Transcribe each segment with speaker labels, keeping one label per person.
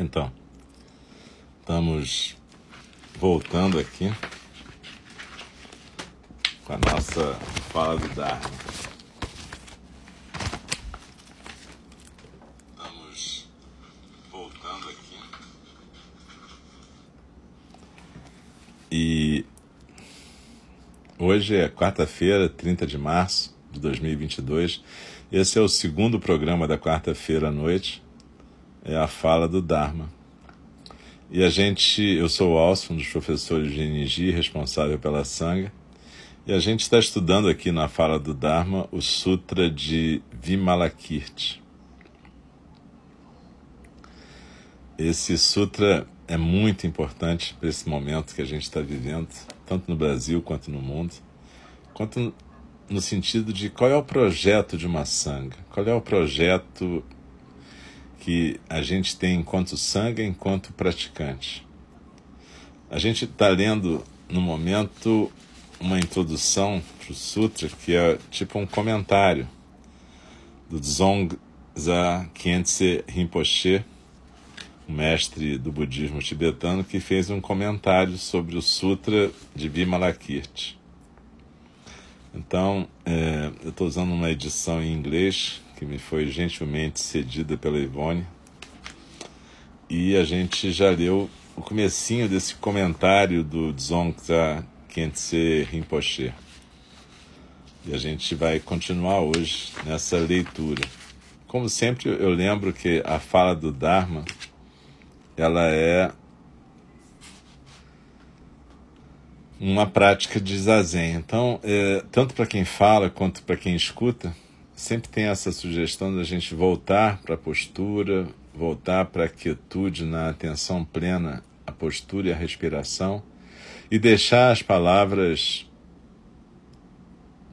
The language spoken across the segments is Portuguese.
Speaker 1: Então, estamos voltando aqui com a nossa fala do Dharma. Estamos voltando aqui. E hoje é quarta-feira, 30 de março de 2022. Esse é o segundo programa da quarta-feira à noite é a fala do Dharma. E a gente, eu sou o Alson, um dos professores de Niji, responsável pela Sangha, e a gente está estudando aqui na fala do Dharma o Sutra de Vimalakirti. Esse sutra é muito importante para esse momento que a gente está vivendo, tanto no Brasil quanto no mundo, quanto no sentido de qual é o projeto de uma Sangha, qual é o projeto que a gente tem enquanto sangue, enquanto praticante. A gente está lendo no momento uma introdução para o Sutra que é tipo um comentário do Dzongza Khyentse Rinpoche, um mestre do budismo tibetano, que fez um comentário sobre o Sutra de Vimalakirti. Então, é, eu estou usando uma edição em inglês que me foi gentilmente cedida pela Ivone. E a gente já leu o comecinho desse comentário do Dzongksa Khyentse Rinpoche. E a gente vai continuar hoje nessa leitura. Como sempre, eu lembro que a fala do Dharma, ela é uma prática de zazen. Então, é, tanto para quem fala quanto para quem escuta, sempre tem essa sugestão da gente voltar para a postura, voltar para a quietude na atenção plena, a postura e a respiração, e deixar as palavras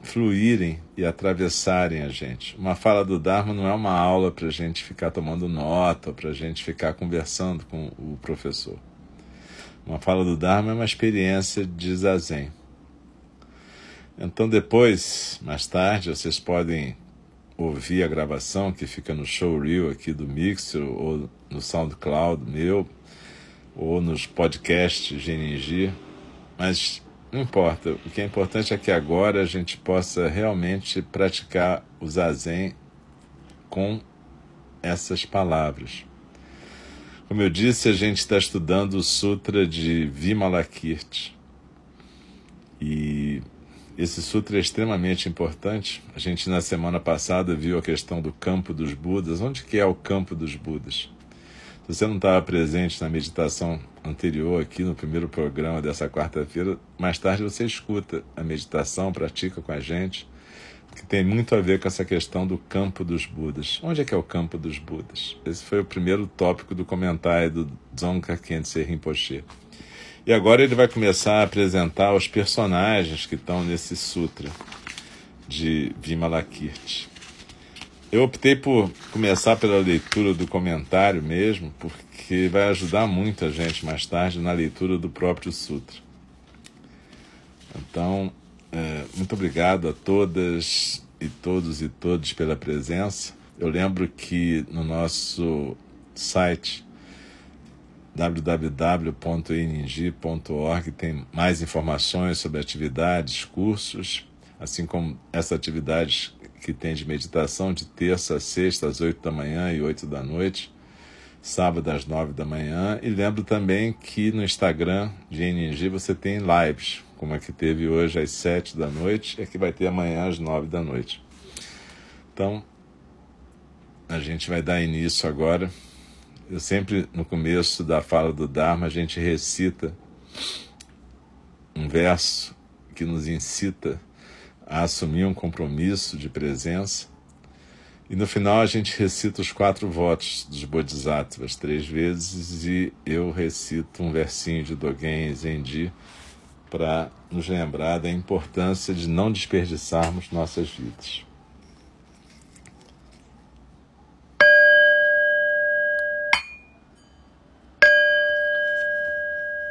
Speaker 1: fluírem e atravessarem a gente. Uma fala do Dharma não é uma aula para a gente ficar tomando nota, para a gente ficar conversando com o professor. Uma fala do Dharma é uma experiência de zazen. Então, depois, mais tarde, vocês podem ouvir a gravação que fica no showreel aqui do Mixer ou no SoundCloud meu ou nos podcasts GNG, mas não importa. O que é importante é que agora a gente possa realmente praticar o zazen com essas palavras. Como eu disse, a gente está estudando o Sutra de Vimalakirti. E esse sutra é extremamente importante. A gente na semana passada viu a questão do campo dos Budas. Onde que é o campo dos Budas? Se você não estava presente na meditação anterior aqui no primeiro programa dessa quarta-feira, mais tarde você escuta a meditação, pratica com a gente, que tem muito a ver com essa questão do campo dos Budas. Onde é que é o campo dos Budas? Esse foi o primeiro tópico do comentário do Dzongkha Khyentse Rinpoche. E agora ele vai começar a apresentar os personagens que estão nesse sutra de Vimalakirti. Eu optei por começar pela leitura do comentário mesmo, porque vai ajudar muito a gente mais tarde na leitura do próprio sutra. Então, é, muito obrigado a todas e todos e todos pela presença. Eu lembro que no nosso site www.iningi.org tem mais informações sobre atividades, cursos, assim como essa atividade que tem de meditação de terça a sexta às oito da manhã e oito da noite, sábado às nove da manhã. E lembro também que no Instagram de ING você tem lives, como a que teve hoje às sete da noite e a que vai ter amanhã às nove da noite. Então, a gente vai dar início agora eu sempre, no começo da fala do Dharma, a gente recita um verso que nos incita a assumir um compromisso de presença. E no final a gente recita os quatro votos dos Bodhisattvas três vezes e eu recito um versinho de Dogen Zenji para nos lembrar da importância de não desperdiçarmos nossas vidas.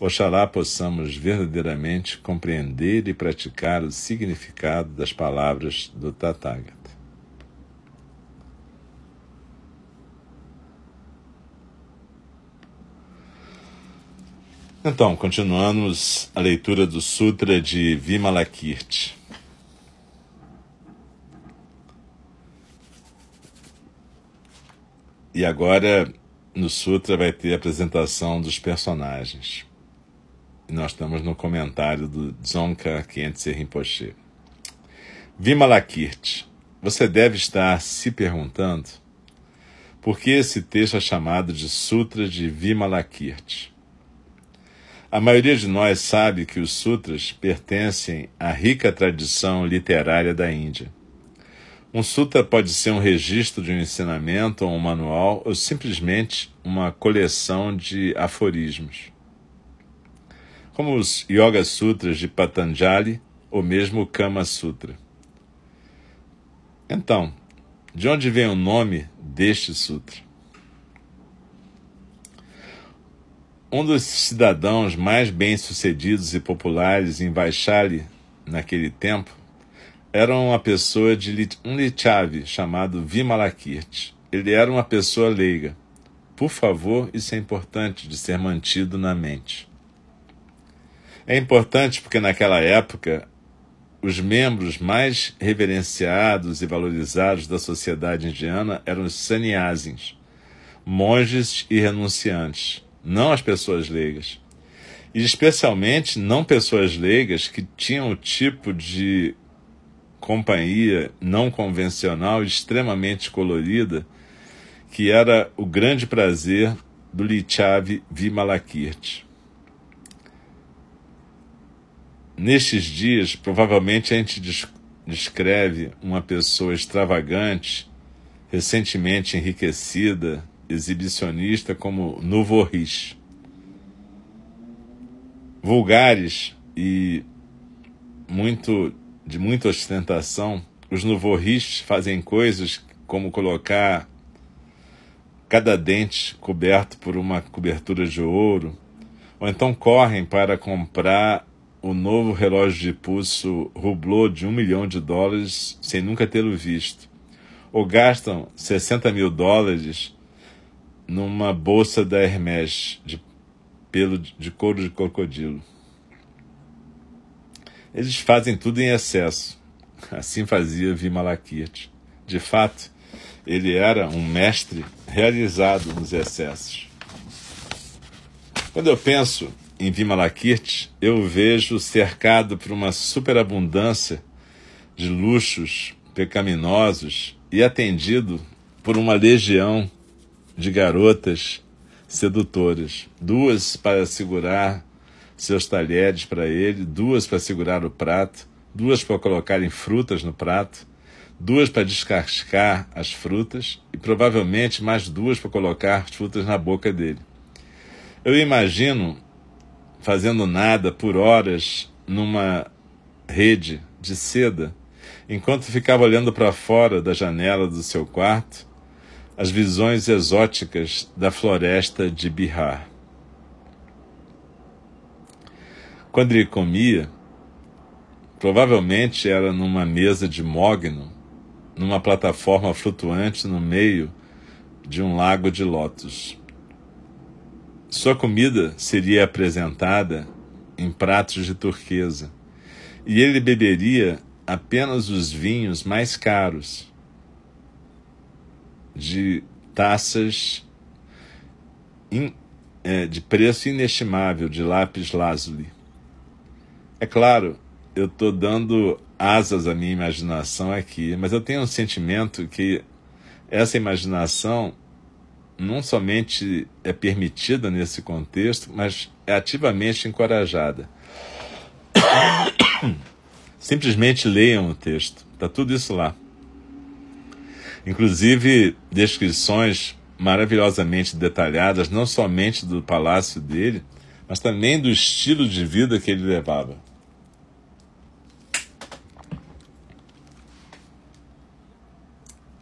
Speaker 1: Oxalá possamos verdadeiramente compreender e praticar o significado das palavras do Tathagata. Então, continuamos a leitura do Sutra de Vimalakirti. E agora, no Sutra, vai ter a apresentação dos personagens. Nós estamos no comentário do Dzongkha Khyentse Rinpoche. Vimalakirti. Você deve estar se perguntando por que esse texto é chamado de Sutra de Vimalakirti. A maioria de nós sabe que os sutras pertencem à rica tradição literária da Índia. Um sutra pode ser um registro de um ensinamento ou um manual, ou simplesmente uma coleção de aforismos. Como os Yoga Sutras de Patanjali ou mesmo o Kama Sutra. Então, de onde vem o nome deste sutra? Um dos cidadãos mais bem-sucedidos e populares em Vaishali naquele tempo era uma pessoa de um Lichave chamado Vimalakirti. Ele era uma pessoa leiga. Por favor, isso é importante de ser mantido na mente. É importante porque naquela época os membros mais reverenciados e valorizados da sociedade indiana eram os sannyasins, monges e renunciantes não as pessoas leigas. E especialmente não pessoas leigas que tinham o tipo de companhia não convencional extremamente colorida que era o grande prazer do Lichavi Vimalakirti. Nestes dias, provavelmente a gente descreve uma pessoa extravagante, recentemente enriquecida, exibicionista como Novorris. Vulgares e muito de muita ostentação, os Novorris fazem coisas como colocar cada dente coberto por uma cobertura de ouro, ou então correm para comprar o novo relógio de pulso Hublot de um milhão de dólares sem nunca tê-lo visto, ou gastam 60 mil dólares numa bolsa da Hermes de pelo de couro de crocodilo. Eles fazem tudo em excesso. Assim fazia Vimalakirti. De fato, ele era um mestre realizado nos excessos. Quando eu penso em Vimalakirti, eu vejo cercado por uma superabundância de luxos pecaminosos e atendido por uma legião de garotas sedutoras, duas para segurar seus talheres para ele, duas para segurar o prato, duas para colocarem frutas no prato, duas para descascar as frutas e provavelmente mais duas para colocar as frutas na boca dele. Eu imagino fazendo nada por horas numa rede de seda, enquanto ficava olhando para fora da janela do seu quarto as visões exóticas da floresta de Bihar. Quando ele comia, provavelmente era numa mesa de mogno, numa plataforma flutuante no meio de um lago de lótus. Sua comida seria apresentada em pratos de turquesa, e ele beberia apenas os vinhos mais caros, de taças in, é, de preço inestimável de lápis lazuli. É claro, eu estou dando asas à minha imaginação aqui, mas eu tenho um sentimento que essa imaginação não somente é permitida nesse contexto, mas é ativamente encorajada. Simplesmente leiam o texto, está tudo isso lá. Inclusive descrições maravilhosamente detalhadas, não somente do palácio dele, mas também do estilo de vida que ele levava.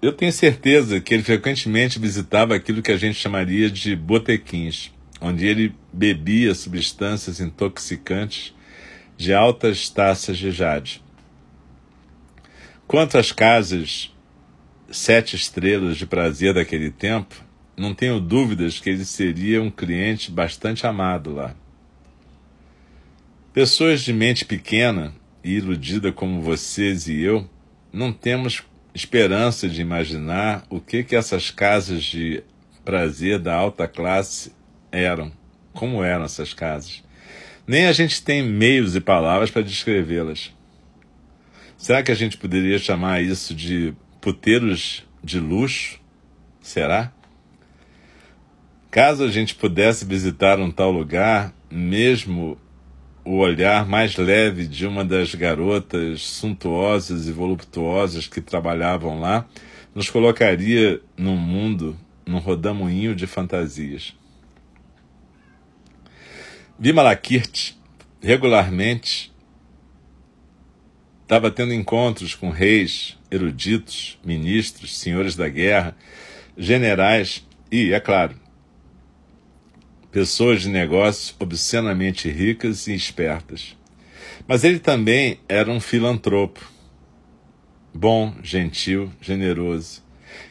Speaker 1: Eu tenho certeza que ele frequentemente visitava aquilo que a gente chamaria de botequins, onde ele bebia substâncias intoxicantes de altas taças de jade. Quanto às casas sete estrelas de prazer daquele tempo, não tenho dúvidas que ele seria um cliente bastante amado lá. Pessoas de mente pequena e iludida como vocês e eu, não temos esperança de imaginar o que, que essas casas de prazer da alta classe eram, como eram essas casas. Nem a gente tem meios e palavras para descrevê-las. Será que a gente poderia chamar isso de puteiros de luxo? Será? Caso a gente pudesse visitar um tal lugar, mesmo o olhar mais leve de uma das garotas suntuosas e voluptuosas que trabalhavam lá nos colocaria num mundo, num rodamuinho de fantasias. Vimalakirti regularmente estava tendo encontros com reis, eruditos, ministros, senhores da guerra, generais e, é claro, pessoas de negócios obscenamente ricas e espertas. Mas ele também era um filantropo, bom, gentil, generoso,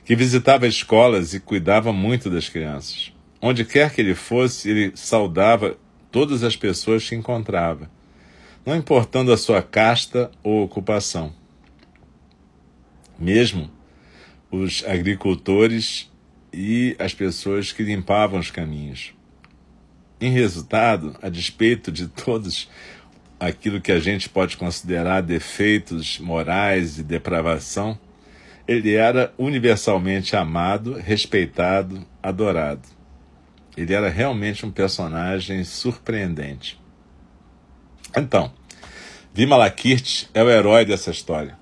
Speaker 1: que visitava escolas e cuidava muito das crianças. Onde quer que ele fosse, ele saudava todas as pessoas que encontrava, não importando a sua casta ou ocupação. Mesmo os agricultores e as pessoas que limpavam os caminhos. Em resultado, a despeito de todos aquilo que a gente pode considerar defeitos morais e depravação, ele era universalmente amado, respeitado, adorado. Ele era realmente um personagem surpreendente. Então, Vimalakirti é o herói dessa história.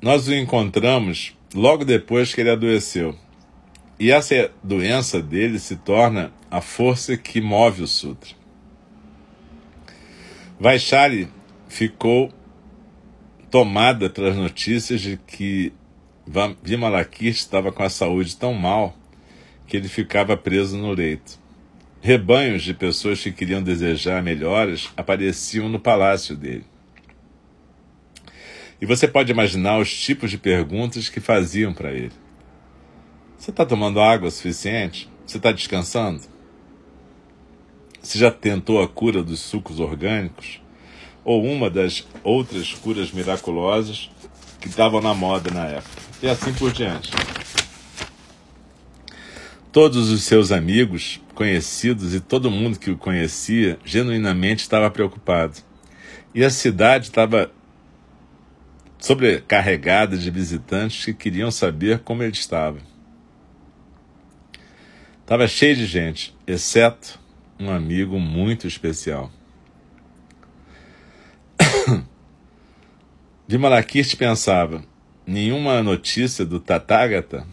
Speaker 1: Nós o encontramos logo depois que ele adoeceu. E essa doença dele se torna a força que move o Sutra. Vaishali ficou tomada pelas notícias de que Vimalakirti estava com a saúde tão mal que ele ficava preso no leito. Rebanhos de pessoas que queriam desejar melhoras apareciam no palácio dele. E você pode imaginar os tipos de perguntas que faziam para ele. Você está tomando água suficiente? Você está descansando? Você já tentou a cura dos sucos orgânicos? Ou uma das outras curas miraculosas que estavam na moda na época? E assim por diante. Todos os seus amigos, conhecidos e todo mundo que o conhecia genuinamente estava preocupado. E a cidade estava sobrecarregada de visitantes que queriam saber como ele estava. Estava cheio de gente, exceto um amigo muito especial. Vimalakirti pensava: nenhuma notícia do Tathagata?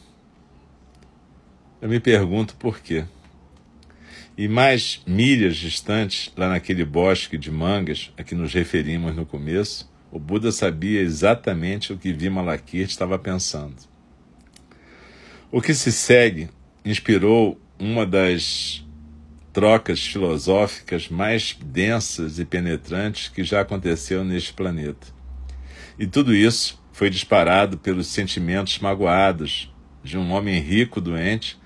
Speaker 1: Eu me pergunto por quê. E mais milhas distantes, lá naquele bosque de mangas a que nos referimos no começo, o Buda sabia exatamente o que Vimalakirti estava pensando. O que se segue inspirou uma das trocas filosóficas mais densas e penetrantes que já aconteceu neste planeta. E tudo isso foi disparado pelos sentimentos magoados de um homem rico doente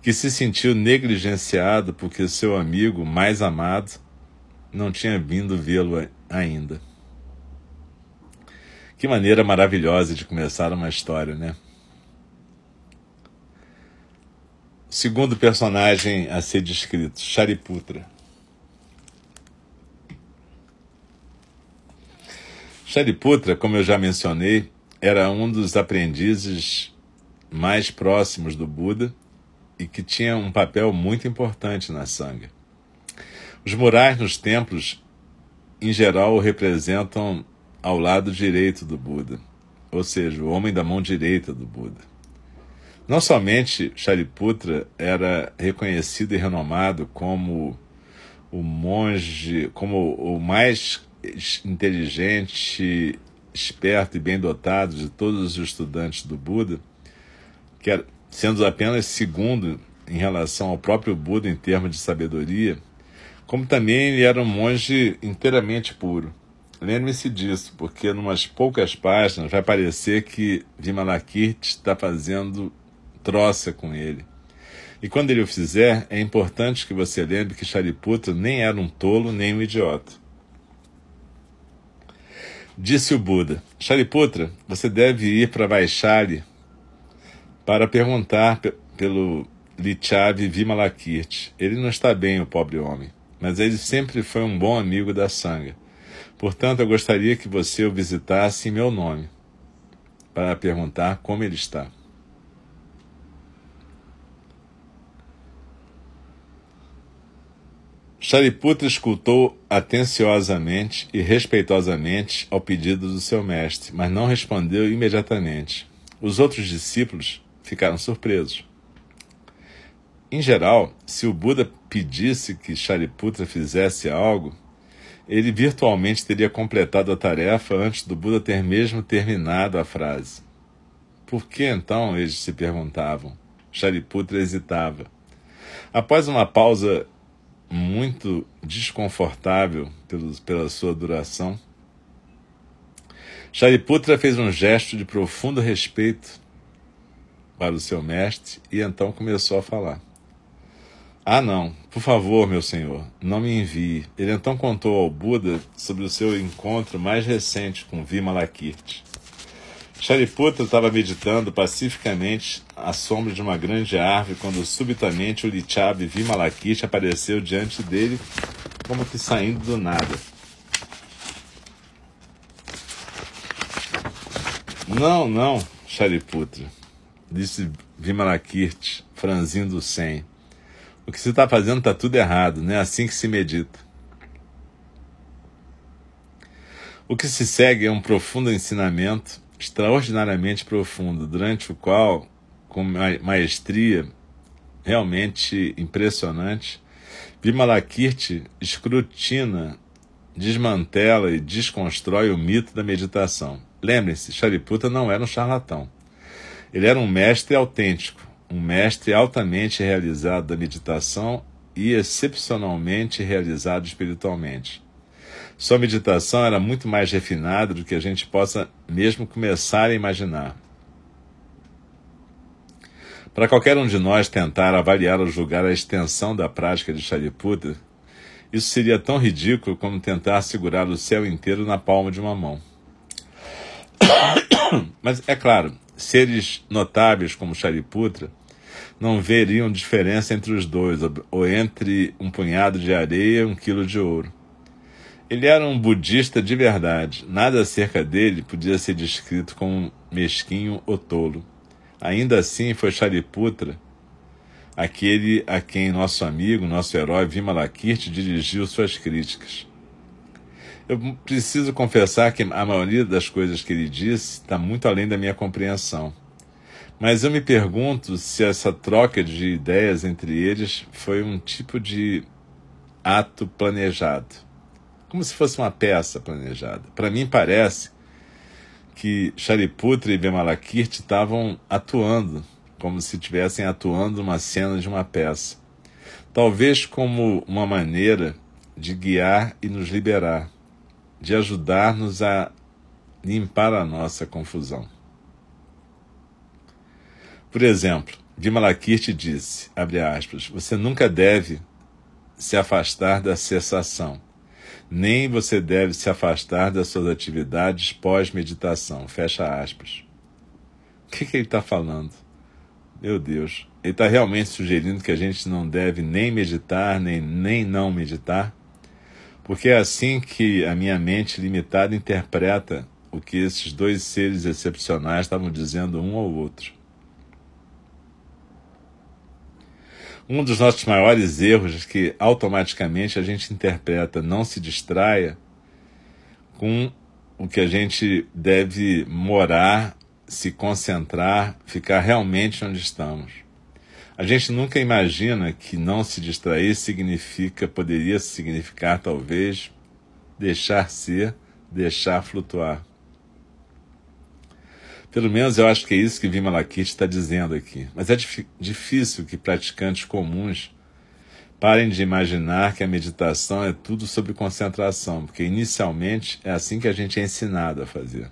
Speaker 1: que se sentiu negligenciado porque seu amigo mais amado não tinha vindo vê-lo ainda. Que maneira maravilhosa de começar uma história, né? Segundo personagem a ser descrito, Shariputra. Shariputra, como eu já mencionei, era um dos aprendizes mais próximos do Buda e que tinha um papel muito importante na Sangha. Os murais nos templos, em geral, o representam ao lado direito do Buda, ou seja, o homem da mão direita do Buda. Não somente Shariputra era reconhecido e renomado como o monge, como o mais inteligente, esperto e bem dotado de todos os estudantes do Buda, que era, sendo apenas segundo em relação ao próprio Buda em termos de sabedoria, como também ele era um monge inteiramente puro. Lembre-se disso, porque em umas poucas páginas vai parecer que Vimalakirti está fazendo troça com ele. E quando ele o fizer, é importante que você lembre que Shariputra nem era um tolo nem um idiota. Disse o Buda: Shariputra, você deve ir para Vaishali para perguntar pelo Lichavi Vimalakirti. Ele não está bem, o pobre homem, mas ele sempre foi um bom amigo da Sangha. Portanto, eu gostaria que você o visitasse em meu nome, para perguntar como ele está. Shariputra escutou atenciosamente e respeitosamente ao pedido do seu mestre, mas não respondeu imediatamente. Os outros discípulos ficaram surpresos. Em geral, se o Buda pedisse que Shariputra fizesse algo, ele virtualmente teria completado a tarefa antes do Buda ter mesmo terminado a frase. Por que então eles se perguntavam? Shariputra hesitava. Após uma pausa muito desconfortável pelos, pela sua duração. Shariputra fez um gesto de profundo respeito para o seu mestre e então começou a falar. Ah, não, por favor, meu senhor, não me envie. Ele então contou ao Buda sobre o seu encontro mais recente com Vimalakirti. Shariputra estava meditando pacificamente à sombra de uma grande árvore quando subitamente o Lichab Vimalakirti apareceu diante dele, como que saindo do nada. Não, não, Shariputra, disse Vimalakirti, franzindo o sem. O que você está fazendo está tudo errado, não é assim que se medita. O que se segue é um profundo ensinamento extraordinariamente profundo, durante o qual, com maestria realmente impressionante, Vimalakirti escrutina, desmantela e desconstrói o mito da meditação. Lembrem-se, Shariputra não era um charlatão. Ele era um mestre autêntico, um mestre altamente realizado da meditação e excepcionalmente realizado espiritualmente. Sua meditação era muito mais refinada do que a gente possa mesmo começar a imaginar. Para qualquer um de nós tentar avaliar ou julgar a extensão da prática de Shariputra, isso seria tão ridículo como tentar segurar o céu inteiro na palma de uma mão. Mas é claro, seres notáveis como Shariputra não veriam diferença entre os dois, ou entre um punhado de areia e um quilo de ouro. Ele era um budista de verdade. Nada acerca dele podia ser descrito como mesquinho ou tolo. Ainda assim, foi Shariputra, aquele a quem nosso amigo, nosso herói Vimalakirti dirigiu suas críticas. Eu preciso confessar que a maioria das coisas que ele disse está muito além da minha compreensão. Mas eu me pergunto se essa troca de ideias entre eles foi um tipo de ato planejado como se fosse uma peça planejada. Para mim parece que Shariputra e Vimalakirti estavam atuando, como se estivessem atuando uma cena de uma peça. Talvez como uma maneira de guiar e nos liberar, de ajudar-nos a limpar a nossa confusão. Por exemplo, Vimalakirti disse, abre aspas, você nunca deve se afastar da cessação nem você deve se afastar das suas atividades pós-meditação. Fecha aspas. O que, que ele está falando? Meu Deus. Ele está realmente sugerindo que a gente não deve nem meditar, nem, nem não meditar? Porque é assim que a minha mente limitada interpreta o que esses dois seres excepcionais estavam dizendo um ao outro. Um dos nossos maiores erros é que automaticamente a gente interpreta não se distraia com o que a gente deve morar, se concentrar, ficar realmente onde estamos. A gente nunca imagina que não se distrair significa, poderia significar talvez deixar ser, deixar flutuar. Pelo menos eu acho que é isso que Vimalakirti está dizendo aqui. Mas é difícil que praticantes comuns parem de imaginar que a meditação é tudo sobre concentração, porque inicialmente é assim que a gente é ensinado a fazer.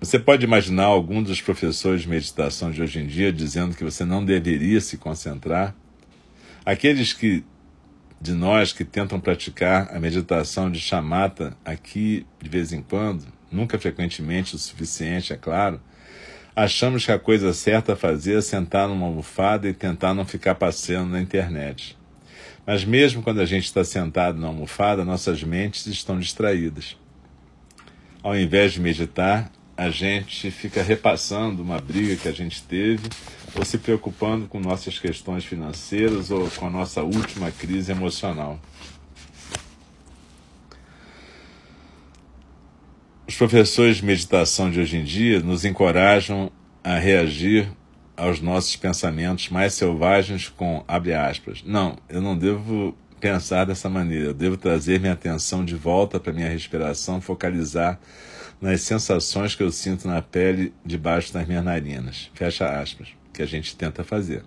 Speaker 1: Você pode imaginar algum dos professores de meditação de hoje em dia dizendo que você não deveria se concentrar? Aqueles que de nós que tentam praticar a meditação de chamata aqui de vez em quando, nunca frequentemente o suficiente, é claro, achamos que a coisa certa a fazer é sentar numa almofada e tentar não ficar passeando na internet. Mas mesmo quando a gente está sentado na almofada, nossas mentes estão distraídas. Ao invés de meditar, a gente fica repassando uma briga que a gente teve ou se preocupando com nossas questões financeiras ou com a nossa última crise emocional. Os professores de meditação de hoje em dia nos encorajam a reagir aos nossos pensamentos mais selvagens com abre aspas. Não, eu não devo pensar dessa maneira. Eu devo trazer minha atenção de volta para minha respiração, focalizar nas sensações que eu sinto na pele debaixo das minhas narinas. Fecha aspas, que a gente tenta fazer.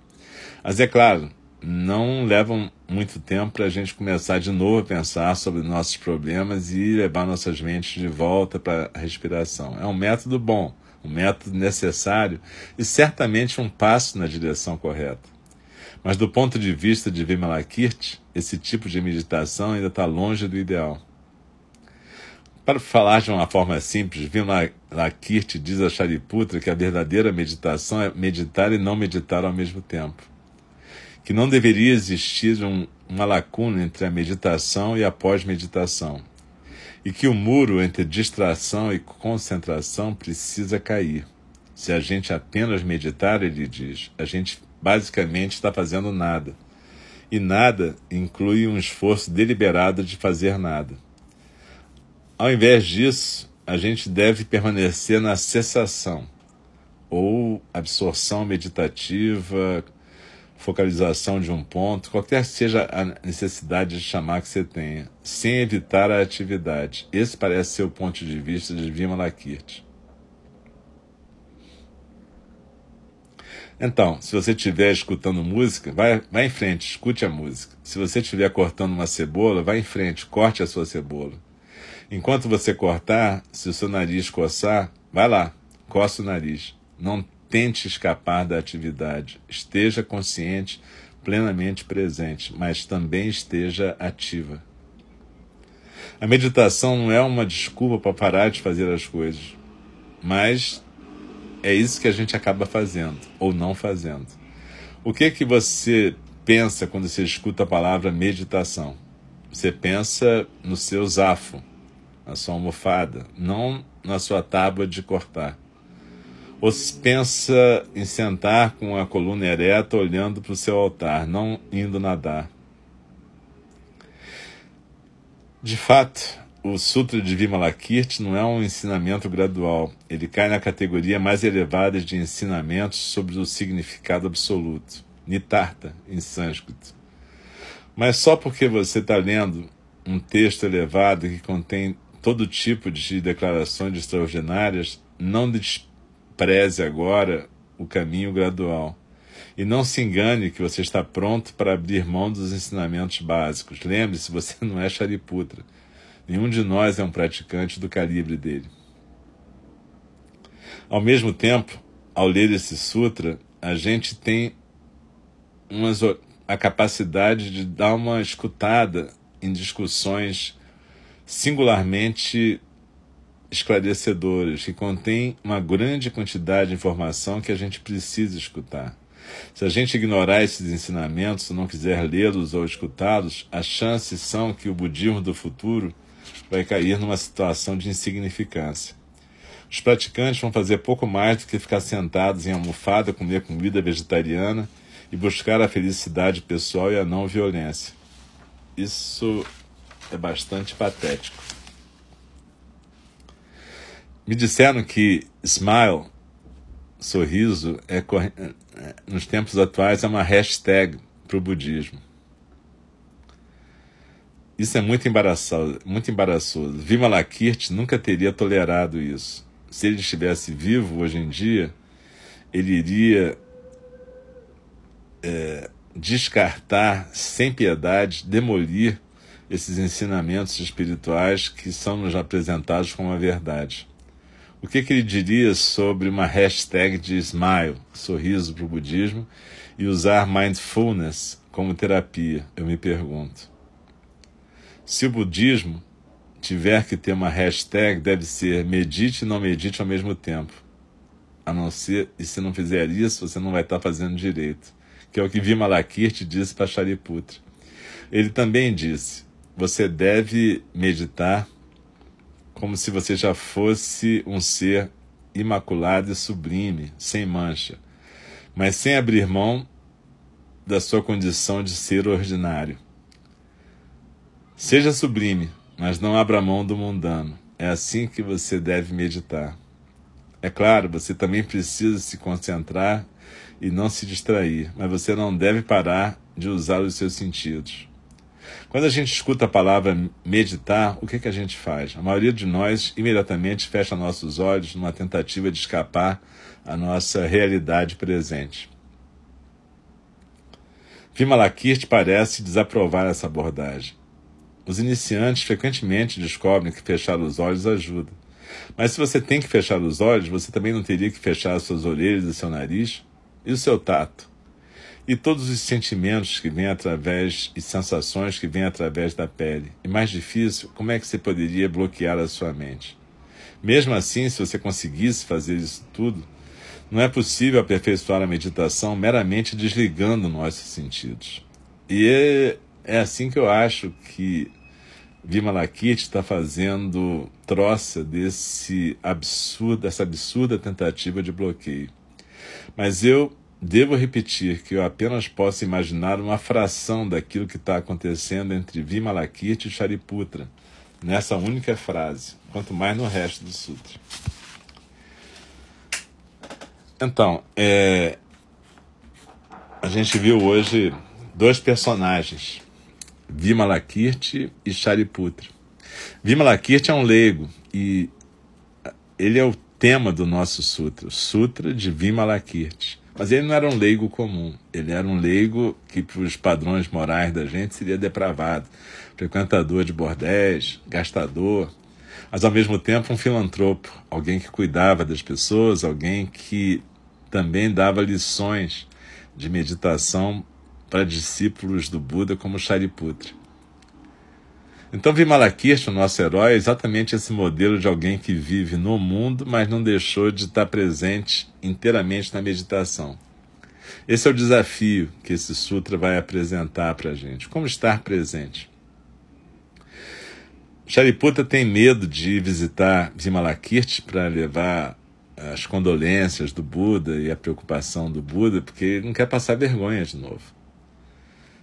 Speaker 1: Mas é claro, não levam muito tempo para a gente começar de novo a pensar sobre nossos problemas e levar nossas mentes de volta para a respiração. É um método bom, um método necessário e certamente um passo na direção correta. Mas do ponto de vista de Vimalakirti, esse tipo de meditação ainda está longe do ideal. Para falar de uma forma simples, Vimalakirti diz a Shariputra que a verdadeira meditação é meditar e não meditar ao mesmo tempo que não deveria existir um, uma lacuna entre a meditação e a pós-meditação, e que o muro entre distração e concentração precisa cair. Se a gente apenas meditar, ele diz, a gente basicamente está fazendo nada. E nada inclui um esforço deliberado de fazer nada. Ao invés disso, a gente deve permanecer na cessação ou absorção meditativa, focalização de um ponto, qualquer seja a necessidade de chamar que você tenha, sem evitar a atividade. Esse parece ser o ponto de vista de Vimalakirti. Então, se você estiver escutando música, vai, vai em frente, escute a música. Se você estiver cortando uma cebola, vai em frente, corte a sua cebola. Enquanto você cortar, se o seu nariz coçar, vai lá, coça o nariz. Não tente escapar da atividade. Esteja consciente, plenamente presente, mas também esteja ativa. A meditação não é uma desculpa para parar de fazer as coisas, mas é isso que a gente acaba fazendo ou não fazendo. O que que você pensa quando você escuta a palavra meditação? Você pensa no seu zafo, na sua almofada, não na sua tábua de cortar. Ou se pensa em sentar com a coluna ereta olhando para o seu altar, não indo nadar. De fato, o Sutra de Vimalakirti não é um ensinamento gradual. Ele cai na categoria mais elevada de ensinamentos sobre o significado absoluto, Nitartha, em sânscrito. Mas só porque você está lendo um texto elevado que contém todo tipo de declarações extraordinárias, não preze agora o caminho gradual. E não se engane que você está pronto para abrir mão dos ensinamentos básicos. Lembre-se, você não é Shariputra. Nenhum de nós é um praticante do calibre dele. Ao mesmo tempo, ao ler esse sutra, a gente tem umas, a capacidade de dar uma escutada em discussões singularmente esclarecedoras, que contêm uma grande quantidade de informação que a gente precisa escutar. Se a gente ignorar esses ensinamentos, não quiser lê-los ou escutá-los, as chances são que o budismo do futuro vai cair numa situação de insignificância. Os praticantes vão fazer pouco mais do que ficar sentados em almofada, comer comida vegetariana e buscar a felicidade pessoal e a não violência. Isso é bastante patético. Me disseram que smile, sorriso, é, nos tempos atuais é uma hashtag para o budismo. Isso é muito embaraçoso. Muito embaraçoso. Vimalakirti nunca teria tolerado isso. Se ele estivesse vivo hoje em dia, ele iria é, descartar sem piedade, demolir esses ensinamentos espirituais que são nos apresentados como a verdade. O que, que ele diria sobre uma hashtag de smile, sorriso para o budismo, e usar mindfulness como terapia? Eu me pergunto. Se o budismo tiver que ter uma hashtag, deve ser medite e não medite ao mesmo tempo. A não ser, e se não fizer isso, você não vai estar fazendo direito. Que é o que Vimalakirti disse para Shariputra. Ele também disse: você deve meditar como se você já fosse um ser imaculado e sublime, sem mancha, mas sem abrir mão da sua condição de ser ordinário. Seja sublime, mas não abra mão do mundano. É assim que você deve meditar. É claro, você também precisa se concentrar e não se distrair, mas você não deve parar de usar os seus sentidos. Quando a gente escuta a palavra meditar, o que, que a gente faz? A maioria de nós imediatamente fecha nossos olhos numa tentativa de escapar à nossa realidade presente. Vimalakirti parece desaprovar essa abordagem. Os iniciantes frequentemente descobrem que fechar os olhos ajuda. Mas se você tem que fechar os olhos, você também não teria que fechar as suas orelhas e seu nariz e o seu tato. E todos os sentimentos que vêm através e sensações que vêm através da pele. E mais difícil, como é que você poderia bloquear a sua mente? Mesmo assim, se você conseguisse fazer isso tudo, não é possível aperfeiçoar a meditação meramente desligando nossos sentidos. E é, é assim que eu acho que Vimalakirti está fazendo troça desse absurdo, dessa absurda tentativa de bloqueio. Mas eu devo repetir que eu apenas posso imaginar uma fração daquilo que está acontecendo entre Vimalakirti e Shariputra, nessa única frase, quanto mais no resto do sutra. Então, é, a gente viu hoje dois personagens Vimalakirti e Shariputra. Vimalakirti é um leigo e ele é o tema do nosso sutra, o Sutra de Vimalakirti. Mas ele não era um leigo comum, ele era um leigo que, para os padrões morais da gente, seria depravado, frequentador de bordéis, gastador, mas ao mesmo tempo um filantropo, alguém que cuidava das pessoas, alguém que também dava lições de meditação para discípulos do Buda como Shariputra. Então Vimalakirti, o nosso herói, é exatamente esse modelo de alguém que vive no mundo, mas não deixou de estar presente inteiramente na meditação. Esse é o desafio que esse sutra vai apresentar para a gente. Como estar presente. Shariputra tem medo de visitar Vimalakirti para levar as condolências do Buda e a preocupação do Buda, porque ele não quer passar vergonha de novo.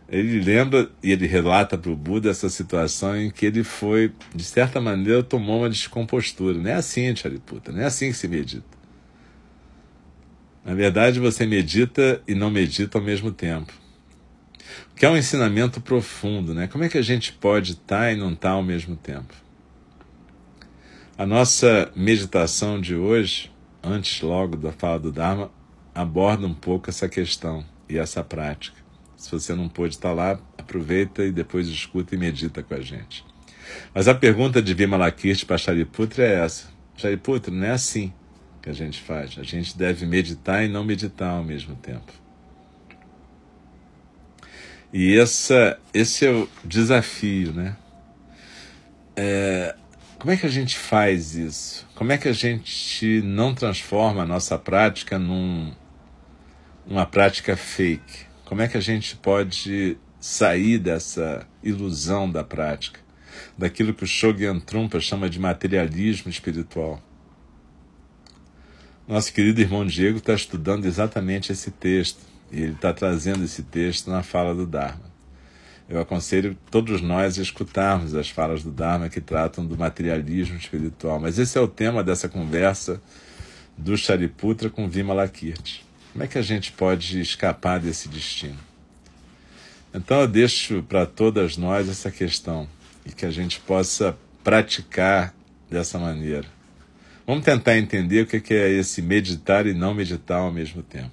Speaker 1: Ele lembra e ele relata para o Buda essa situação em que ele foi, de certa maneira, tomou uma descompostura. Não é assim, Chariputa, não é assim que se medita. Na verdade, você medita e não medita ao mesmo tempo. Que é um ensinamento profundo, né? Como é que a gente pode estar tá e não estar tá ao mesmo tempo? A nossa meditação de hoje, antes logo da fala do Dharma, aborda um pouco essa questão e essa prática. Se você não pôde estar lá, aproveita e depois escuta e medita com a gente. Mas a pergunta de Vimalakirti para Shariputra é essa. Shariputra, não é assim que a gente faz. A gente deve meditar e não meditar ao mesmo tempo. E essa, esse é o desafio, né? É, como é que a gente faz isso? Como é que a gente não transforma a nossa prática num, numa prática fake? Como é que a gente pode sair dessa ilusão da prática? daquilo que o Shogyan Trumpa chama de materialismo espiritual. Nosso querido irmão Diego está estudando exatamente esse texto e ele está trazendo esse texto na fala do Dharma. Eu aconselho todos nós a escutarmos as falas do Dharma que tratam do materialismo espiritual. Mas esse é o tema dessa conversa do Shariputra com Vimalakirti. Como é que a gente pode escapar desse destino? Então eu deixo para todas nós essa questão e que a gente possa praticar dessa maneira. Vamos tentar entender o que é esse meditar e não meditar ao mesmo tempo.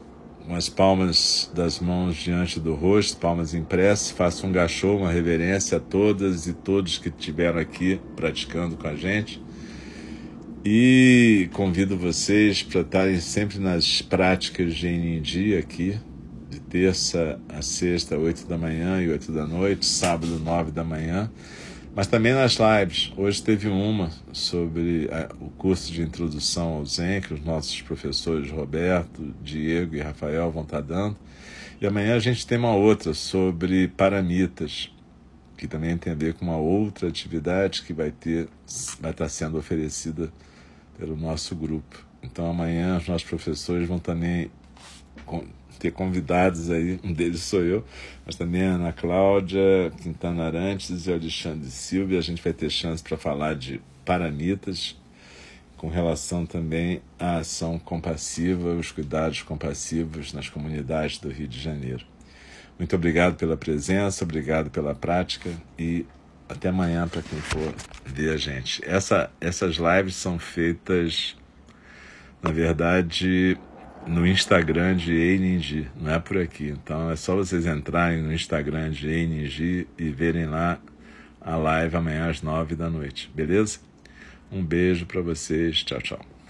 Speaker 1: com as palmas das mãos diante do rosto, palmas impressas, faça um gachô, uma reverência a todas e todos que estiveram aqui praticando com a gente. E convido vocês para estarem sempre nas práticas de Inindi aqui, de terça a sexta, oito da manhã e oito da noite, sábado, nove da manhã, mas também nas lives. Hoje teve uma sobre a, o curso de introdução ao Zen, que os nossos professores Roberto, Diego e Rafael vão estar dando. E amanhã a gente tem uma outra sobre paramitas, que também tem a ver com uma outra atividade que vai ter, vai estar sendo oferecida pelo nosso grupo. Então amanhã os nossos professores vão também ter convidados aí, um deles sou eu, mas também a Ana Cláudia, Quintana Arantes e Alexandre Silva, a gente vai ter chance para falar de paramitas, com relação também à ação compassiva, os cuidados compassivos nas comunidades do Rio de Janeiro. Muito obrigado pela presença, obrigado pela prática e até amanhã para quem for ver a gente. Essa, essas lives são feitas, na verdade, no Instagram de Einingi, não é por aqui. Então é só vocês entrarem no Instagram de Einingi e verem lá a live amanhã às nove da noite, beleza? Um beijo para vocês, tchau, tchau.